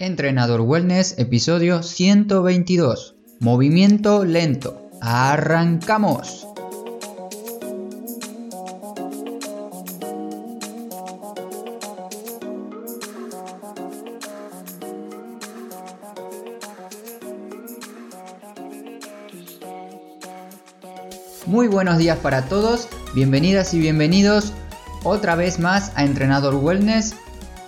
Entrenador Wellness, episodio 122. Movimiento lento. Arrancamos. Muy buenos días para todos, bienvenidas y bienvenidos otra vez más a Entrenador Wellness,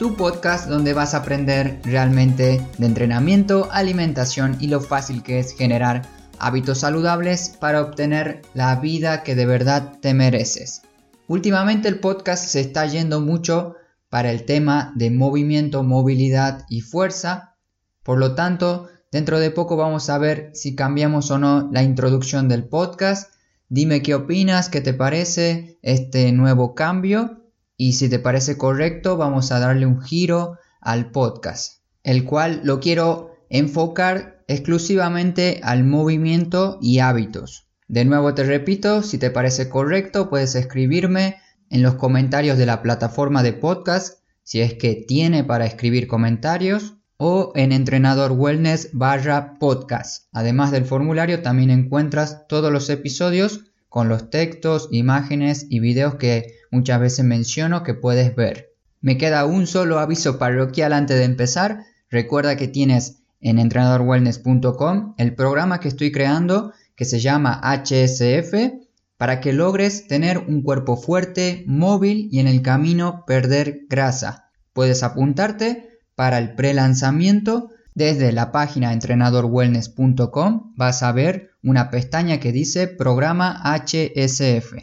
tu podcast donde vas a aprender realmente de entrenamiento, alimentación y lo fácil que es generar hábitos saludables para obtener la vida que de verdad te mereces. Últimamente el podcast se está yendo mucho para el tema de movimiento, movilidad y fuerza. Por lo tanto, dentro de poco vamos a ver si cambiamos o no la introducción del podcast. Dime qué opinas, qué te parece este nuevo cambio y si te parece correcto vamos a darle un giro al podcast, el cual lo quiero enfocar exclusivamente al movimiento y hábitos. De nuevo te repito, si te parece correcto puedes escribirme en los comentarios de la plataforma de podcast si es que tiene para escribir comentarios o en entrenador wellness barra podcast. Además del formulario también encuentras todos los episodios con los textos, imágenes y videos que muchas veces menciono que puedes ver. Me queda un solo aviso parroquial antes de empezar. Recuerda que tienes en entrenadorwellness.com el programa que estoy creando que se llama HSF para que logres tener un cuerpo fuerte, móvil y en el camino perder grasa. Puedes apuntarte para el pre-lanzamiento desde la página entrenadorwellness.com vas a ver una pestaña que dice programa HSF.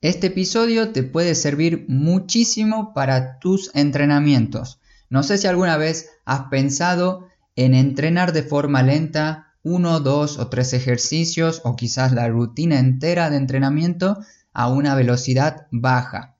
Este episodio te puede servir muchísimo para tus entrenamientos. No sé si alguna vez has pensado en entrenar de forma lenta uno, dos o tres ejercicios o quizás la rutina entera de entrenamiento a una velocidad baja.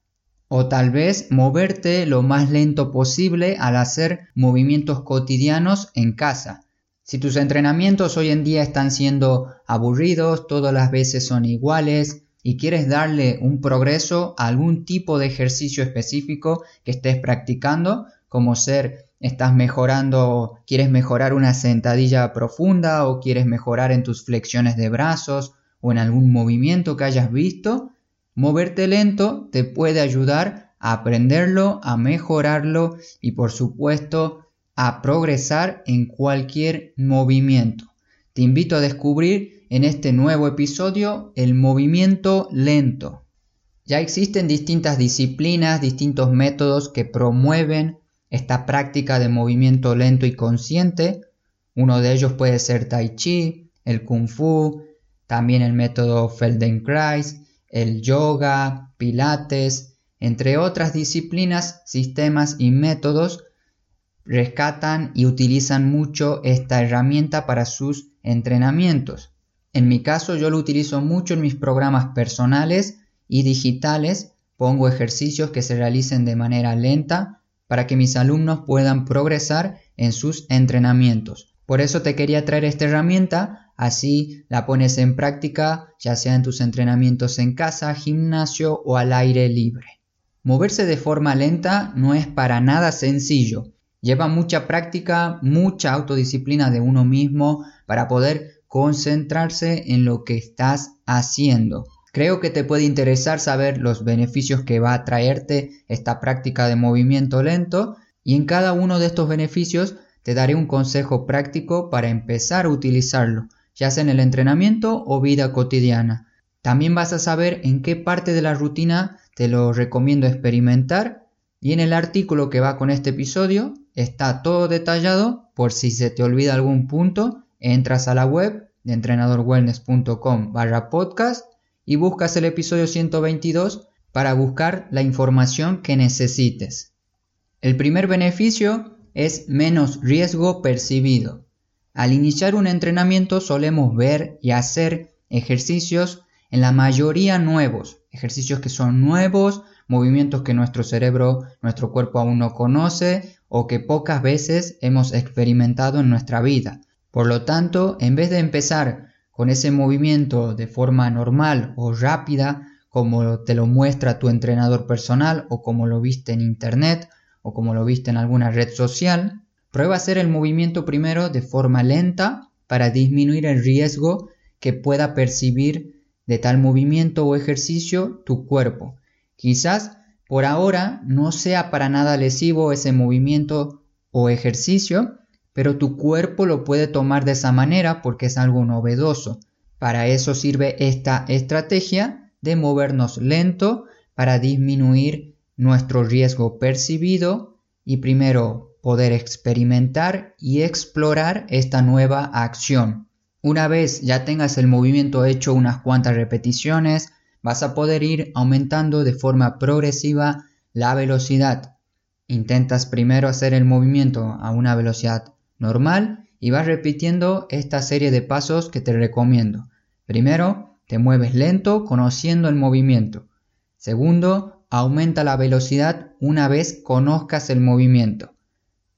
O tal vez moverte lo más lento posible al hacer movimientos cotidianos en casa. Si tus entrenamientos hoy en día están siendo aburridos, todas las veces son iguales, y quieres darle un progreso a algún tipo de ejercicio específico que estés practicando, como ser estás mejorando, quieres mejorar una sentadilla profunda o quieres mejorar en tus flexiones de brazos o en algún movimiento que hayas visto, moverte lento te puede ayudar a aprenderlo, a mejorarlo y por supuesto a progresar en cualquier movimiento. Te invito a descubrir en este nuevo episodio el movimiento lento. Ya existen distintas disciplinas, distintos métodos que promueven esta práctica de movimiento lento y consciente. Uno de ellos puede ser Tai Chi, el Kung Fu, también el método Feldenkrais, el yoga, pilates, entre otras disciplinas, sistemas y métodos rescatan y utilizan mucho esta herramienta para sus entrenamientos. En mi caso yo lo utilizo mucho en mis programas personales y digitales. Pongo ejercicios que se realicen de manera lenta para que mis alumnos puedan progresar en sus entrenamientos. Por eso te quería traer esta herramienta, así la pones en práctica ya sea en tus entrenamientos en casa, gimnasio o al aire libre. Moverse de forma lenta no es para nada sencillo. Lleva mucha práctica, mucha autodisciplina de uno mismo para poder concentrarse en lo que estás haciendo. Creo que te puede interesar saber los beneficios que va a traerte esta práctica de movimiento lento y en cada uno de estos beneficios te daré un consejo práctico para empezar a utilizarlo, ya sea en el entrenamiento o vida cotidiana. También vas a saber en qué parte de la rutina te lo recomiendo experimentar y en el artículo que va con este episodio está todo detallado por si se te olvida algún punto entras a la web de entrenadorwellness.com barra podcast y buscas el episodio 122 para buscar la información que necesites. El primer beneficio es menos riesgo percibido. Al iniciar un entrenamiento solemos ver y hacer ejercicios en la mayoría nuevos, ejercicios que son nuevos, movimientos que nuestro cerebro, nuestro cuerpo aún no conoce o que pocas veces hemos experimentado en nuestra vida. Por lo tanto, en vez de empezar con ese movimiento de forma normal o rápida, como te lo muestra tu entrenador personal o como lo viste en internet o como lo viste en alguna red social, Prueba hacer el movimiento primero de forma lenta para disminuir el riesgo que pueda percibir de tal movimiento o ejercicio tu cuerpo. Quizás por ahora no sea para nada lesivo ese movimiento o ejercicio, pero tu cuerpo lo puede tomar de esa manera porque es algo novedoso. Para eso sirve esta estrategia de movernos lento para disminuir nuestro riesgo percibido y primero poder experimentar y explorar esta nueva acción. Una vez ya tengas el movimiento hecho unas cuantas repeticiones, vas a poder ir aumentando de forma progresiva la velocidad. Intentas primero hacer el movimiento a una velocidad normal y vas repitiendo esta serie de pasos que te recomiendo. Primero, te mueves lento conociendo el movimiento. Segundo, aumenta la velocidad una vez conozcas el movimiento.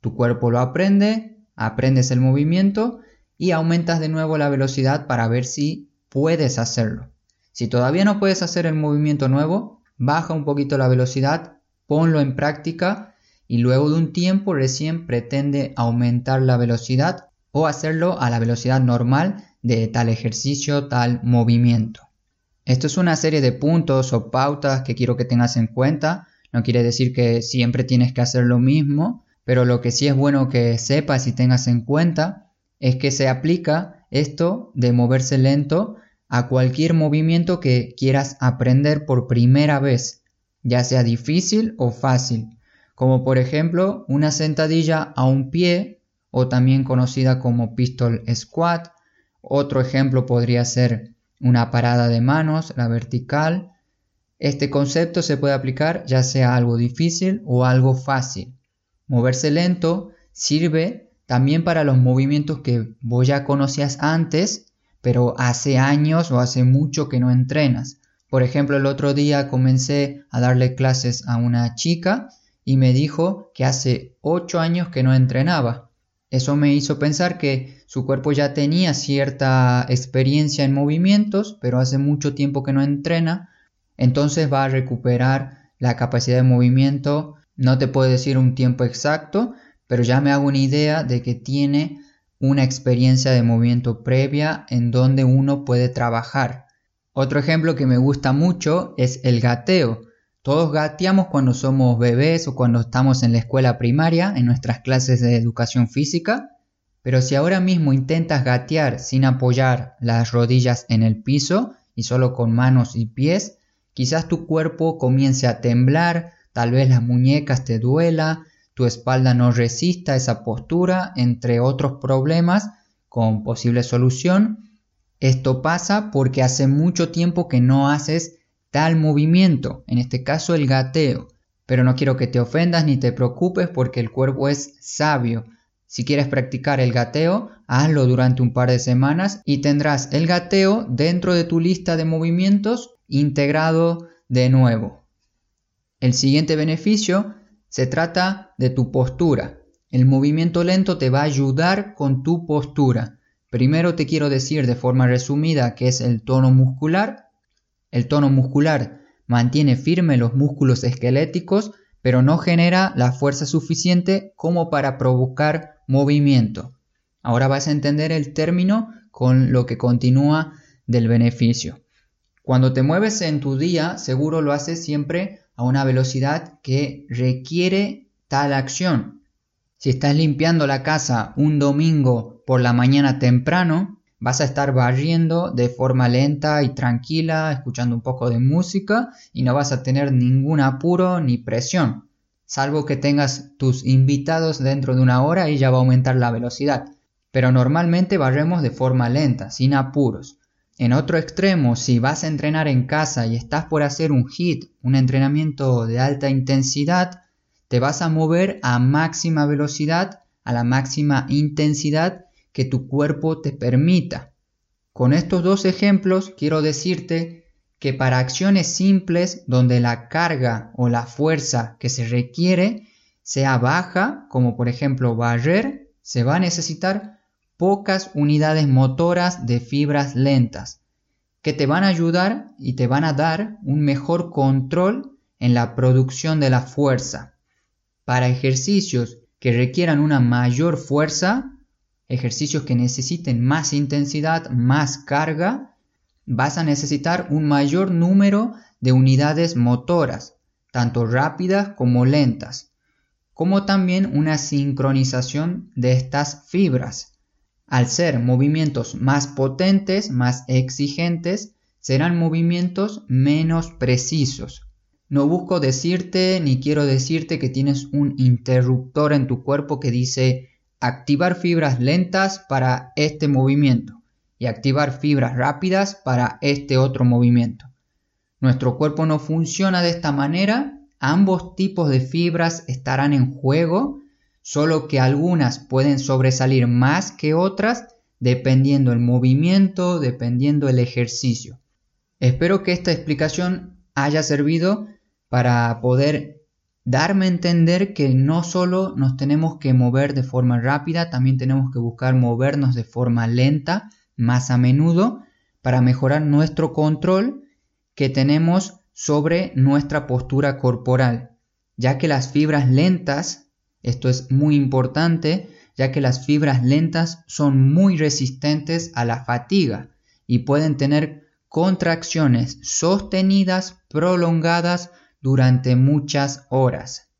Tu cuerpo lo aprende, aprendes el movimiento y aumentas de nuevo la velocidad para ver si puedes hacerlo. Si todavía no puedes hacer el movimiento nuevo, baja un poquito la velocidad, ponlo en práctica y luego de un tiempo recién pretende aumentar la velocidad o hacerlo a la velocidad normal de tal ejercicio, tal movimiento. Esto es una serie de puntos o pautas que quiero que tengas en cuenta. No quiere decir que siempre tienes que hacer lo mismo, pero lo que sí es bueno que sepas y tengas en cuenta es que se aplica esto de moverse lento a cualquier movimiento que quieras aprender por primera vez, ya sea difícil o fácil, como por ejemplo una sentadilla a un pie o también conocida como pistol squat. Otro ejemplo podría ser una parada de manos, la vertical. Este concepto se puede aplicar ya sea algo difícil o algo fácil. Moverse lento sirve también para los movimientos que vos ya conocías antes, pero hace años o hace mucho que no entrenas. Por ejemplo, el otro día comencé a darle clases a una chica y me dijo que hace 8 años que no entrenaba. Eso me hizo pensar que su cuerpo ya tenía cierta experiencia en movimientos, pero hace mucho tiempo que no entrena, entonces va a recuperar la capacidad de movimiento no te puedo decir un tiempo exacto, pero ya me hago una idea de que tiene una experiencia de movimiento previa en donde uno puede trabajar. Otro ejemplo que me gusta mucho es el gateo. Todos gateamos cuando somos bebés o cuando estamos en la escuela primaria, en nuestras clases de educación física, pero si ahora mismo intentas gatear sin apoyar las rodillas en el piso y solo con manos y pies, quizás tu cuerpo comience a temblar, Tal vez las muñecas te duela, tu espalda no resista esa postura, entre otros problemas con posible solución. Esto pasa porque hace mucho tiempo que no haces tal movimiento, en este caso el gateo. Pero no quiero que te ofendas ni te preocupes porque el cuerpo es sabio. Si quieres practicar el gateo, hazlo durante un par de semanas y tendrás el gateo dentro de tu lista de movimientos integrado de nuevo. El siguiente beneficio se trata de tu postura. El movimiento lento te va a ayudar con tu postura. Primero te quiero decir de forma resumida qué es el tono muscular. El tono muscular mantiene firme los músculos esqueléticos, pero no genera la fuerza suficiente como para provocar movimiento. Ahora vas a entender el término con lo que continúa del beneficio. Cuando te mueves en tu día, seguro lo haces siempre a una velocidad que requiere tal acción. Si estás limpiando la casa un domingo por la mañana temprano, vas a estar barriendo de forma lenta y tranquila, escuchando un poco de música y no vas a tener ningún apuro ni presión, salvo que tengas tus invitados dentro de una hora y ya va a aumentar la velocidad. Pero normalmente barremos de forma lenta, sin apuros. En otro extremo, si vas a entrenar en casa y estás por hacer un HIT, un entrenamiento de alta intensidad, te vas a mover a máxima velocidad, a la máxima intensidad que tu cuerpo te permita. Con estos dos ejemplos quiero decirte que para acciones simples donde la carga o la fuerza que se requiere sea baja, como por ejemplo barrer, se va a necesitar pocas unidades motoras de fibras lentas que te van a ayudar y te van a dar un mejor control en la producción de la fuerza. Para ejercicios que requieran una mayor fuerza, ejercicios que necesiten más intensidad, más carga, vas a necesitar un mayor número de unidades motoras, tanto rápidas como lentas, como también una sincronización de estas fibras. Al ser movimientos más potentes, más exigentes, serán movimientos menos precisos. No busco decirte ni quiero decirte que tienes un interruptor en tu cuerpo que dice activar fibras lentas para este movimiento y activar fibras rápidas para este otro movimiento. Nuestro cuerpo no funciona de esta manera, ambos tipos de fibras estarán en juego, solo que algunas pueden sobresalir más que otras dependiendo el movimiento, dependiendo el ejercicio. Espero que esta explicación haya servido para poder darme a entender que no solo nos tenemos que mover de forma rápida, también tenemos que buscar movernos de forma lenta, más a menudo, para mejorar nuestro control que tenemos sobre nuestra postura corporal, ya que las fibras lentas, esto es muy importante, ya que las fibras lentas son muy resistentes a la fatiga y pueden tener contracciones sostenidas, prolongadas durante muchas horas.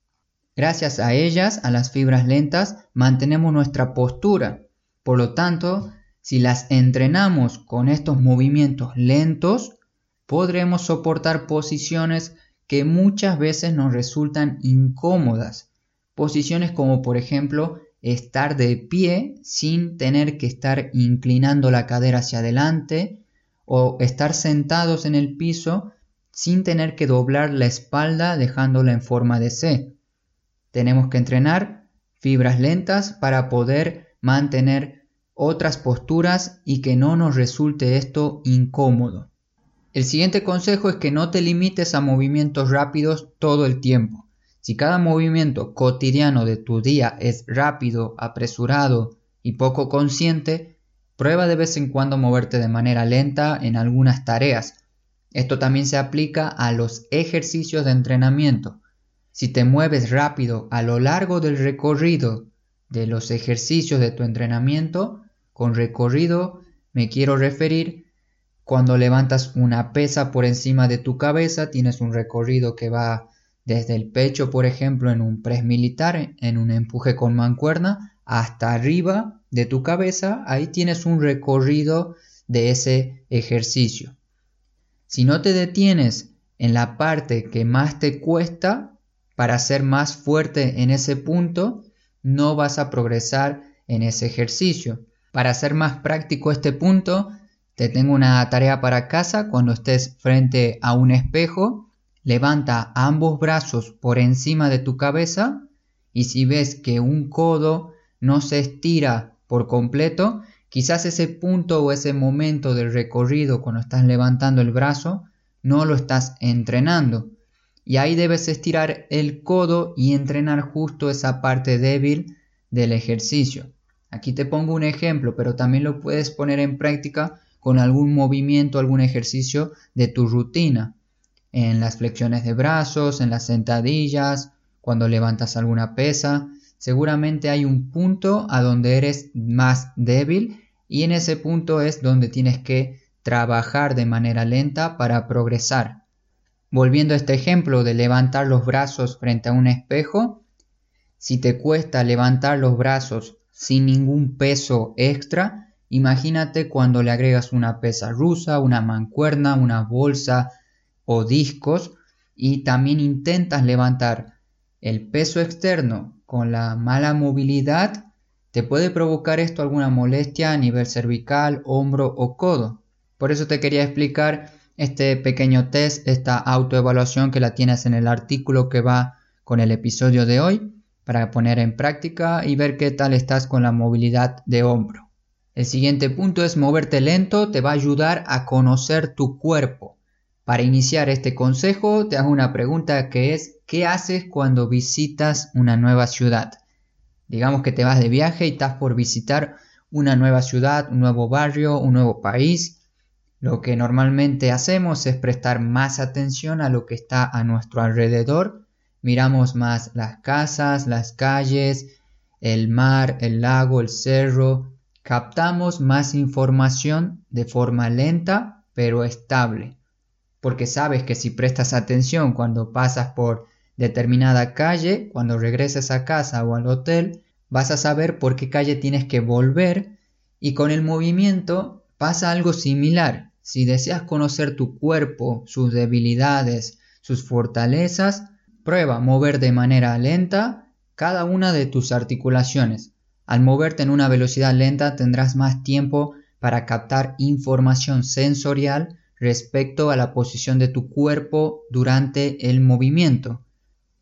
Gracias a ellas, a las fibras lentas, mantenemos nuestra postura. Por lo tanto, si las entrenamos con estos movimientos lentos, podremos soportar posiciones que muchas veces nos resultan incómodas. Posiciones como por ejemplo estar de pie sin tener que estar inclinando la cadera hacia adelante o estar sentados en el piso sin tener que doblar la espalda dejándola en forma de C. Tenemos que entrenar fibras lentas para poder mantener otras posturas y que no nos resulte esto incómodo. El siguiente consejo es que no te limites a movimientos rápidos todo el tiempo. Si cada movimiento cotidiano de tu día es rápido, apresurado y poco consciente, prueba de vez en cuando moverte de manera lenta en algunas tareas esto también se aplica a los ejercicios de entrenamiento. Si te mueves rápido a lo largo del recorrido de los ejercicios de tu entrenamiento, con recorrido me quiero referir cuando levantas una pesa por encima de tu cabeza, tienes un recorrido que va desde el pecho, por ejemplo, en un press militar, en un empuje con mancuerna, hasta arriba de tu cabeza, ahí tienes un recorrido de ese ejercicio. Si no te detienes en la parte que más te cuesta para ser más fuerte en ese punto, no vas a progresar en ese ejercicio. Para hacer más práctico este punto, te tengo una tarea para casa. Cuando estés frente a un espejo, levanta ambos brazos por encima de tu cabeza y si ves que un codo no se estira por completo, Quizás ese punto o ese momento del recorrido cuando estás levantando el brazo no lo estás entrenando. Y ahí debes estirar el codo y entrenar justo esa parte débil del ejercicio. Aquí te pongo un ejemplo, pero también lo puedes poner en práctica con algún movimiento, algún ejercicio de tu rutina. En las flexiones de brazos, en las sentadillas, cuando levantas alguna pesa, seguramente hay un punto a donde eres más débil y en ese punto es donde tienes que trabajar de manera lenta para progresar. Volviendo a este ejemplo de levantar los brazos frente a un espejo, si te cuesta levantar los brazos sin ningún peso extra, imagínate cuando le agregas una pesa rusa, una mancuerna, una bolsa o discos y también intentas levantar el peso externo con la mala movilidad ¿Te puede provocar esto alguna molestia a nivel cervical, hombro o codo? Por eso te quería explicar este pequeño test, esta autoevaluación que la tienes en el artículo que va con el episodio de hoy para poner en práctica y ver qué tal estás con la movilidad de hombro. El siguiente punto es moverte lento, te va a ayudar a conocer tu cuerpo. Para iniciar este consejo te hago una pregunta que es ¿qué haces cuando visitas una nueva ciudad? Digamos que te vas de viaje y estás por visitar una nueva ciudad, un nuevo barrio, un nuevo país. Lo que normalmente hacemos es prestar más atención a lo que está a nuestro alrededor. Miramos más las casas, las calles, el mar, el lago, el cerro, captamos más información de forma lenta pero estable. Porque sabes que si prestas atención cuando pasas por determinada calle, cuando regreses a casa o al hotel, vas a saber por qué calle tienes que volver y con el movimiento pasa algo similar. Si deseas conocer tu cuerpo, sus debilidades, sus fortalezas, prueba mover de manera lenta cada una de tus articulaciones. Al moverte en una velocidad lenta tendrás más tiempo para captar información sensorial respecto a la posición de tu cuerpo durante el movimiento.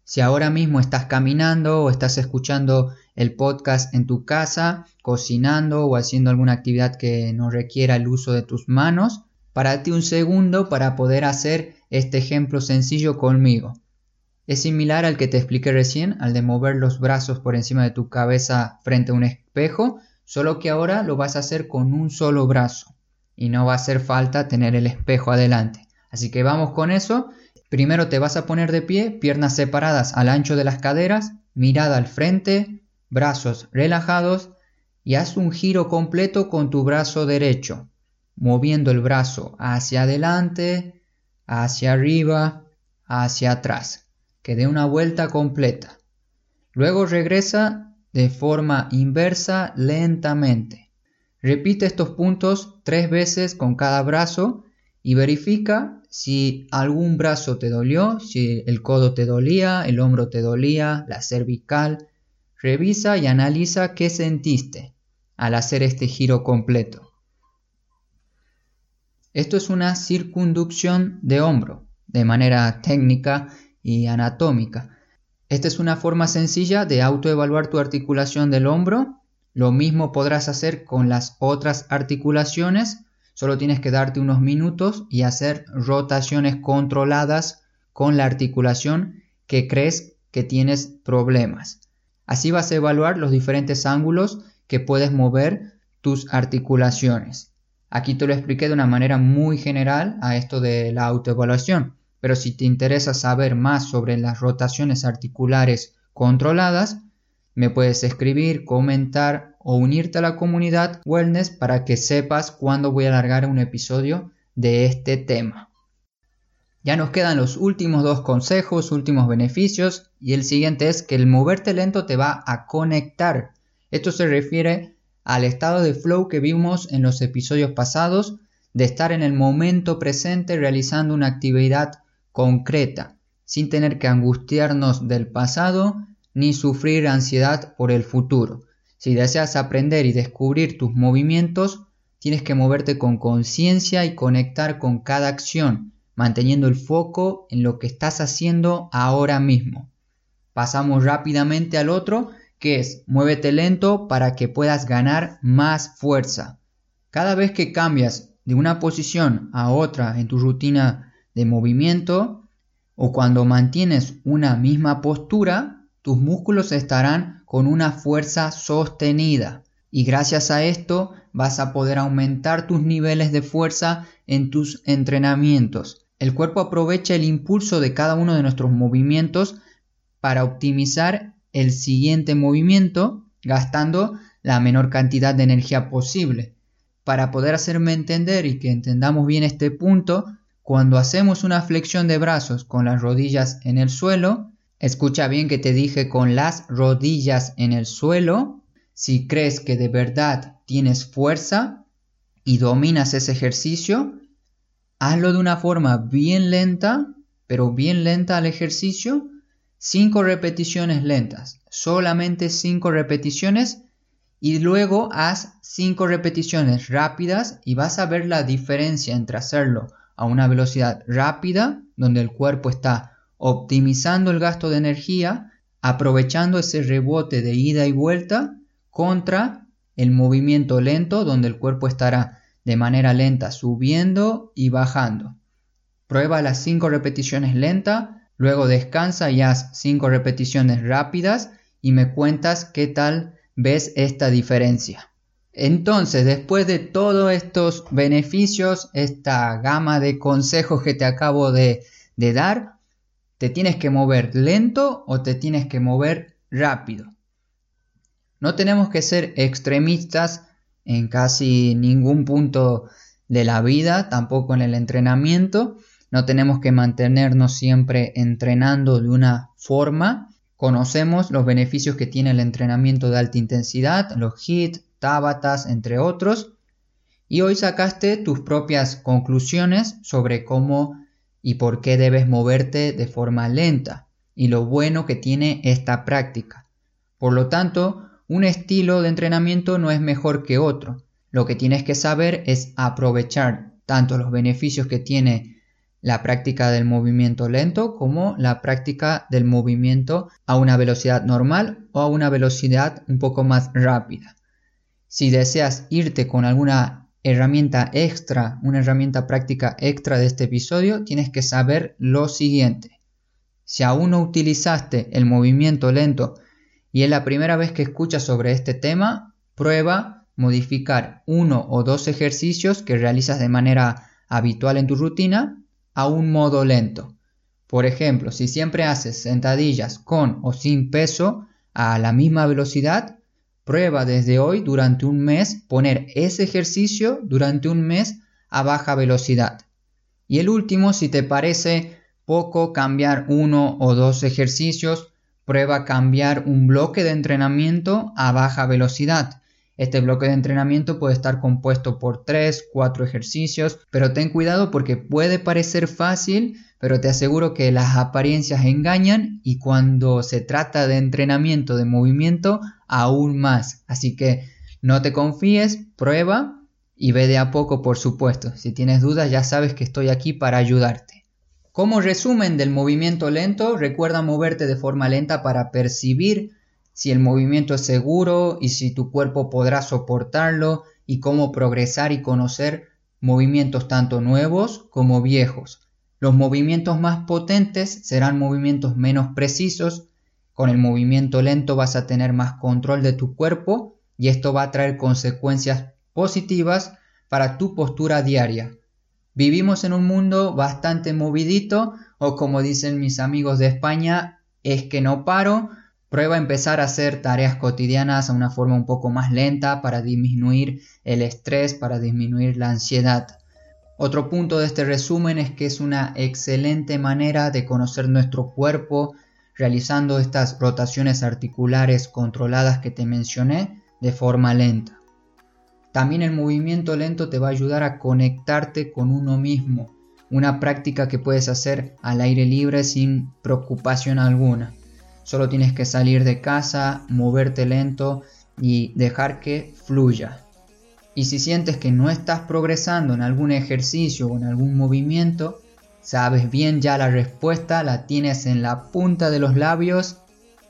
Si ahora mismo estás caminando o estás escuchando el podcast en tu casa, cocinando o haciendo alguna actividad que no requiera el uso de tus manos, ti un segundo para poder hacer este ejemplo sencillo conmigo. Es similar al que te expliqué recién, al de mover los brazos por encima de tu cabeza frente a un espejo, solo que ahora lo vas a hacer con un solo brazo y no va a hacer falta tener el espejo adelante. Así que vamos con eso Primero te vas a poner de pie, piernas separadas al ancho de las caderas, mirada al frente, brazos relajados y haz un giro completo con tu brazo derecho, moviendo el brazo hacia adelante, hacia arriba, hacia atrás, que dé una vuelta completa. Luego regresa de forma inversa lentamente. Repite estos puntos tres veces con cada brazo y verifica si algún brazo te dolió, si el codo te dolía, el hombro te dolía, la cervical. Revisa y analiza qué sentiste al hacer este giro completo. Esto es una circunducción de hombro, de manera técnica y anatómica. Esta es una forma sencilla de autoevaluar tu articulación del hombro. Lo mismo podrás hacer con las otras articulaciones Solo tienes que darte unos minutos y hacer rotaciones controladas con la articulación que crees que tienes problemas. Así vas a evaluar los diferentes ángulos que puedes mover tus articulaciones. Aquí te lo expliqué de una manera muy general a esto de la autoevaluación, pero si te interesa saber más sobre las rotaciones articulares controladas, me puedes escribir, comentar o unirte a la comunidad wellness para que sepas cuándo voy a largar un episodio de este tema. Ya nos quedan los últimos dos consejos, últimos beneficios y el siguiente es que el moverte lento te va a conectar. Esto se refiere al estado de flow que vimos en los episodios pasados de estar en el momento presente realizando una actividad concreta, sin tener que angustiarnos del pasado ni sufrir ansiedad por el futuro. Si deseas aprender y descubrir tus movimientos, tienes que moverte con conciencia y conectar con cada acción, manteniendo el foco en lo que estás haciendo ahora mismo. Pasamos rápidamente al otro, que es muévete lento para que puedas ganar más fuerza. Cada vez que cambias de una posición a otra en tu rutina de movimiento o cuando mantienes una misma postura, tus músculos estarán con una fuerza sostenida y gracias a esto vas a poder aumentar tus niveles de fuerza en tus entrenamientos. El cuerpo aprovecha el impulso de cada uno de nuestros movimientos para optimizar el siguiente movimiento gastando la menor cantidad de energía posible. Para poder hacerme entender y que entendamos bien este punto, cuando hacemos una flexión de brazos con las rodillas en el suelo, Escucha bien que te dije con las rodillas en el suelo. Si crees que de verdad tienes fuerza y dominas ese ejercicio, hazlo de una forma bien lenta, pero bien lenta al ejercicio. Cinco repeticiones lentas, solamente cinco repeticiones y luego haz cinco repeticiones rápidas y vas a ver la diferencia entre hacerlo a una velocidad rápida, donde el cuerpo está optimizando el gasto de energía, aprovechando ese rebote de ida y vuelta contra el movimiento lento donde el cuerpo estará de manera lenta subiendo y bajando. Prueba las 5 repeticiones lentas, luego descansa y haz 5 repeticiones rápidas y me cuentas qué tal ves esta diferencia. Entonces, después de todos estos beneficios, esta gama de consejos que te acabo de, dar, ¿Te tienes que mover lento o te tienes que mover rápido? No tenemos que ser extremistas en casi ningún punto de la vida, tampoco en el entrenamiento. No tenemos que mantenernos siempre entrenando de una forma. Conocemos los beneficios que tiene el entrenamiento de alta intensidad, los HIT, Tabatas, entre otros. Y hoy sacaste tus propias conclusiones sobre cómo y por qué debes moverte de forma lenta y lo bueno que tiene esta práctica. Por lo tanto, un estilo de entrenamiento no es mejor que otro. Lo que tienes que saber es aprovechar tanto los beneficios que tiene la práctica del movimiento lento como la práctica del movimiento a una velocidad normal o a una velocidad un poco más rápida. Si deseas irte con alguna herramienta extra, una herramienta práctica extra de este episodio, tienes que saber lo siguiente. Si aún no utilizaste el movimiento lento y es la primera vez que escuchas sobre este tema, prueba modificar uno o dos ejercicios que realizas de manera habitual en tu rutina a un modo lento. Por ejemplo, si siempre haces sentadillas con o sin peso a la misma velocidad, Prueba desde hoy durante un mes poner ese ejercicio durante un mes a baja velocidad. Y el último, si te parece poco cambiar uno o dos ejercicios, prueba cambiar un bloque de entrenamiento a baja velocidad. Este bloque de entrenamiento puede estar compuesto por 3, 4 ejercicios, pero ten cuidado porque puede parecer fácil, pero te aseguro que las apariencias engañan y cuando se trata de entrenamiento de movimiento, aún más. Así que no te confíes, prueba y ve de a poco, por supuesto. Si tienes dudas, ya sabes que estoy aquí para ayudarte. Como resumen del movimiento lento, recuerda moverte de forma lenta para percibir si el movimiento es seguro y si tu cuerpo podrá soportarlo y cómo progresar y conocer movimientos tanto nuevos como viejos. Los movimientos más potentes serán movimientos menos precisos. Con el movimiento lento vas a tener más control de tu cuerpo y esto va a traer consecuencias positivas para tu postura diaria. Vivimos en un mundo bastante movidito o como dicen mis amigos de España, es que no paro. Prueba a empezar a hacer tareas cotidianas a una forma un poco más lenta para disminuir el estrés, para disminuir la ansiedad. Otro punto de este resumen es que es una excelente manera de conocer nuestro cuerpo realizando estas rotaciones articulares controladas que te mencioné de forma lenta. También el movimiento lento te va a ayudar a conectarte con uno mismo, una práctica que puedes hacer al aire libre sin preocupación alguna. Solo tienes que salir de casa, moverte lento y dejar que fluya. Y si sientes que no estás progresando en algún ejercicio o en algún movimiento, sabes bien ya la respuesta, la tienes en la punta de los labios,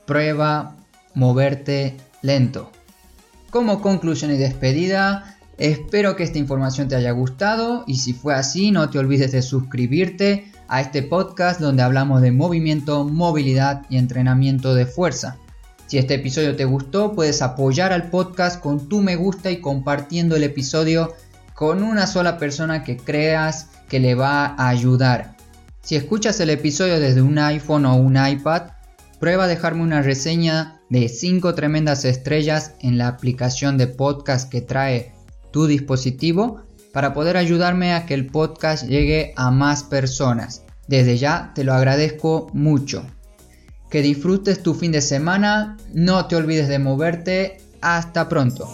prueba moverte lento. Como conclusión y despedida, espero que esta información te haya gustado y si fue así no te olvides de suscribirte a este podcast donde hablamos de movimiento, movilidad y entrenamiento de fuerza. Si este episodio te gustó, puedes apoyar al podcast con tu me gusta y compartiendo el episodio con una sola persona que creas que le va a ayudar. Si escuchas el episodio desde un iPhone o un iPad, prueba a dejarme una reseña de 5 tremendas estrellas en la aplicación de podcast que trae tu dispositivo para poder ayudarme a que el podcast llegue a más personas. Desde ya te lo agradezco mucho. Que disfrutes tu fin de semana, no te olvides de moverte, hasta pronto.